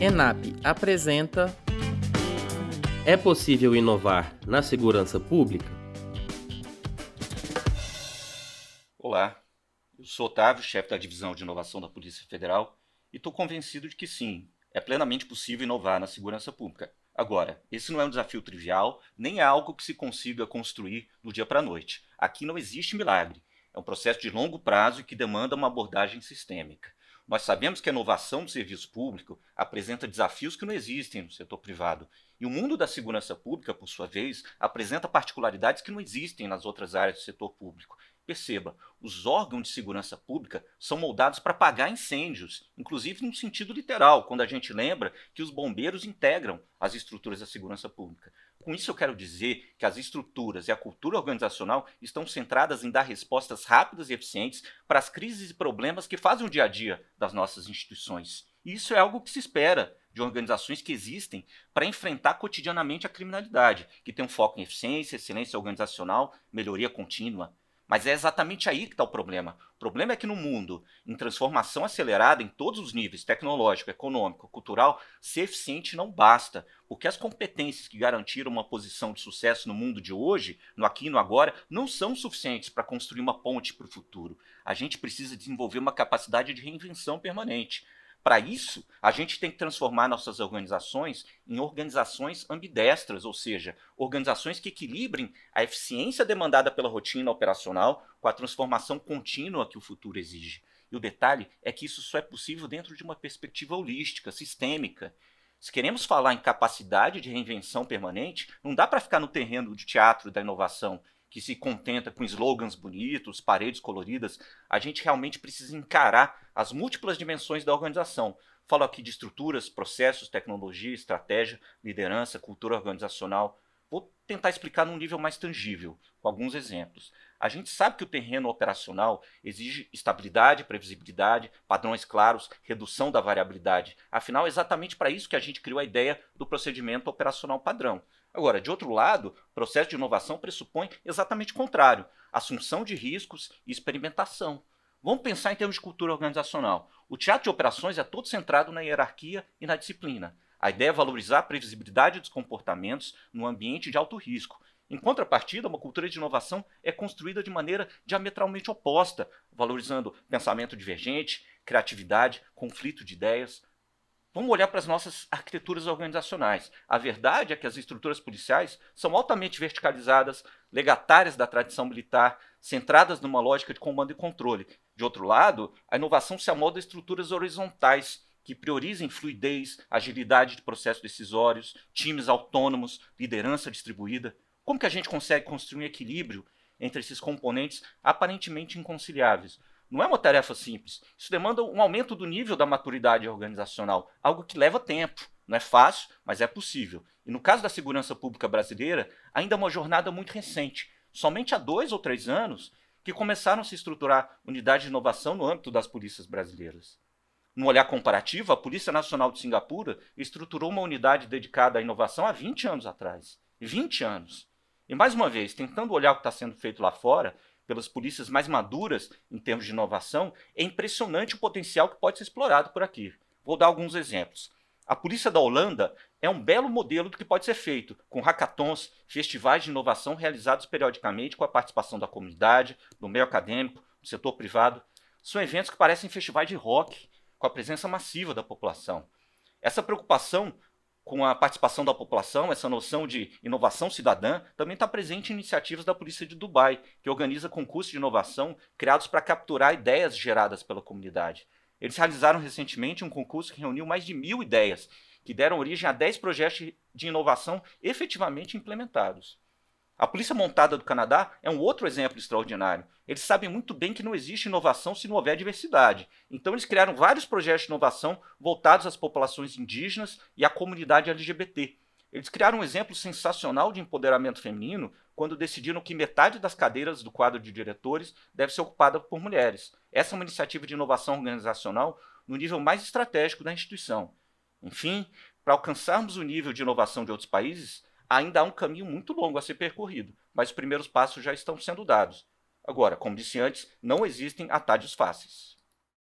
ENAP apresenta É possível inovar na segurança pública? Olá, eu sou Otávio, chefe da divisão de inovação da Polícia Federal, e estou convencido de que sim, é plenamente possível inovar na segurança pública. Agora, esse não é um desafio trivial, nem é algo que se consiga construir do dia para a noite. Aqui não existe milagre. É um processo de longo prazo e que demanda uma abordagem sistêmica. Nós sabemos que a inovação do serviço público apresenta desafios que não existem no setor privado. E o mundo da segurança pública, por sua vez, apresenta particularidades que não existem nas outras áreas do setor público. Perceba, os órgãos de segurança pública são moldados para apagar incêndios, inclusive no sentido literal, quando a gente lembra que os bombeiros integram as estruturas da segurança pública. Com isso, eu quero dizer que as estruturas e a cultura organizacional estão centradas em dar respostas rápidas e eficientes para as crises e problemas que fazem o dia a dia das nossas instituições. E isso é algo que se espera de organizações que existem para enfrentar cotidianamente a criminalidade, que tem um foco em eficiência, excelência organizacional, melhoria contínua. Mas é exatamente aí que está o problema. O problema é que no mundo, em transformação acelerada em todos os níveis, tecnológico, econômico, cultural, ser eficiente não basta. Porque as competências que garantiram uma posição de sucesso no mundo de hoje, no aqui e no agora, não são suficientes para construir uma ponte para o futuro. A gente precisa desenvolver uma capacidade de reinvenção permanente. Para isso, a gente tem que transformar nossas organizações em organizações ambidestras, ou seja, organizações que equilibrem a eficiência demandada pela rotina operacional com a transformação contínua que o futuro exige. E o detalhe é que isso só é possível dentro de uma perspectiva holística, sistêmica. Se queremos falar em capacidade de reinvenção permanente, não dá para ficar no terreno de teatro da inovação que se contenta com slogans bonitos, paredes coloridas, a gente realmente precisa encarar as múltiplas dimensões da organização. Falo aqui de estruturas, processos, tecnologia, estratégia, liderança, cultura organizacional. Vou tentar explicar num nível mais tangível, com alguns exemplos. A gente sabe que o terreno operacional exige estabilidade, previsibilidade, padrões claros, redução da variabilidade. Afinal, é exatamente para isso que a gente criou a ideia do procedimento operacional padrão. Agora, de outro lado, o processo de inovação pressupõe exatamente o contrário: assunção de riscos e experimentação. Vamos pensar em termos de cultura organizacional. O teatro de operações é todo centrado na hierarquia e na disciplina. A ideia é valorizar a previsibilidade dos comportamentos no ambiente de alto risco. Em contrapartida, uma cultura de inovação é construída de maneira diametralmente oposta, valorizando pensamento divergente, criatividade, conflito de ideias, Vamos olhar para as nossas arquiteturas organizacionais. A verdade é que as estruturas policiais são altamente verticalizadas, legatárias da tradição militar, centradas numa lógica de comando e controle. De outro lado, a inovação se amolda a estruturas horizontais, que priorizem fluidez, agilidade de processos decisórios, times autônomos, liderança distribuída. Como que a gente consegue construir um equilíbrio entre esses componentes aparentemente inconciliáveis? Não é uma tarefa simples. Isso demanda um aumento do nível da maturidade organizacional, algo que leva tempo. Não é fácil, mas é possível. E no caso da segurança pública brasileira, ainda é uma jornada muito recente. Somente há dois ou três anos que começaram a se estruturar unidades de inovação no âmbito das polícias brasileiras. No olhar comparativo, a Polícia Nacional de Singapura estruturou uma unidade dedicada à inovação há 20 anos atrás. 20 anos. E mais uma vez, tentando olhar o que está sendo feito lá fora, pelas polícias mais maduras em termos de inovação, é impressionante o potencial que pode ser explorado por aqui. Vou dar alguns exemplos. A polícia da Holanda é um belo modelo do que pode ser feito, com hackathons, festivais de inovação realizados periodicamente com a participação da comunidade, do meio acadêmico, do setor privado. São eventos que parecem festivais de rock, com a presença massiva da população. Essa preocupação com a participação da população, essa noção de inovação cidadã, também está presente em iniciativas da Polícia de Dubai, que organiza concursos de inovação criados para capturar ideias geradas pela comunidade. Eles realizaram recentemente um concurso que reuniu mais de mil ideias, que deram origem a 10 projetos de inovação efetivamente implementados. A Polícia Montada do Canadá é um outro exemplo extraordinário. Eles sabem muito bem que não existe inovação se não houver diversidade. Então, eles criaram vários projetos de inovação voltados às populações indígenas e à comunidade LGBT. Eles criaram um exemplo sensacional de empoderamento feminino quando decidiram que metade das cadeiras do quadro de diretores deve ser ocupada por mulheres. Essa é uma iniciativa de inovação organizacional no nível mais estratégico da instituição. Enfim, para alcançarmos o nível de inovação de outros países, ainda há um caminho muito longo a ser percorrido, mas os primeiros passos já estão sendo dados. Agora, como disse antes, não existem atalhos fáceis.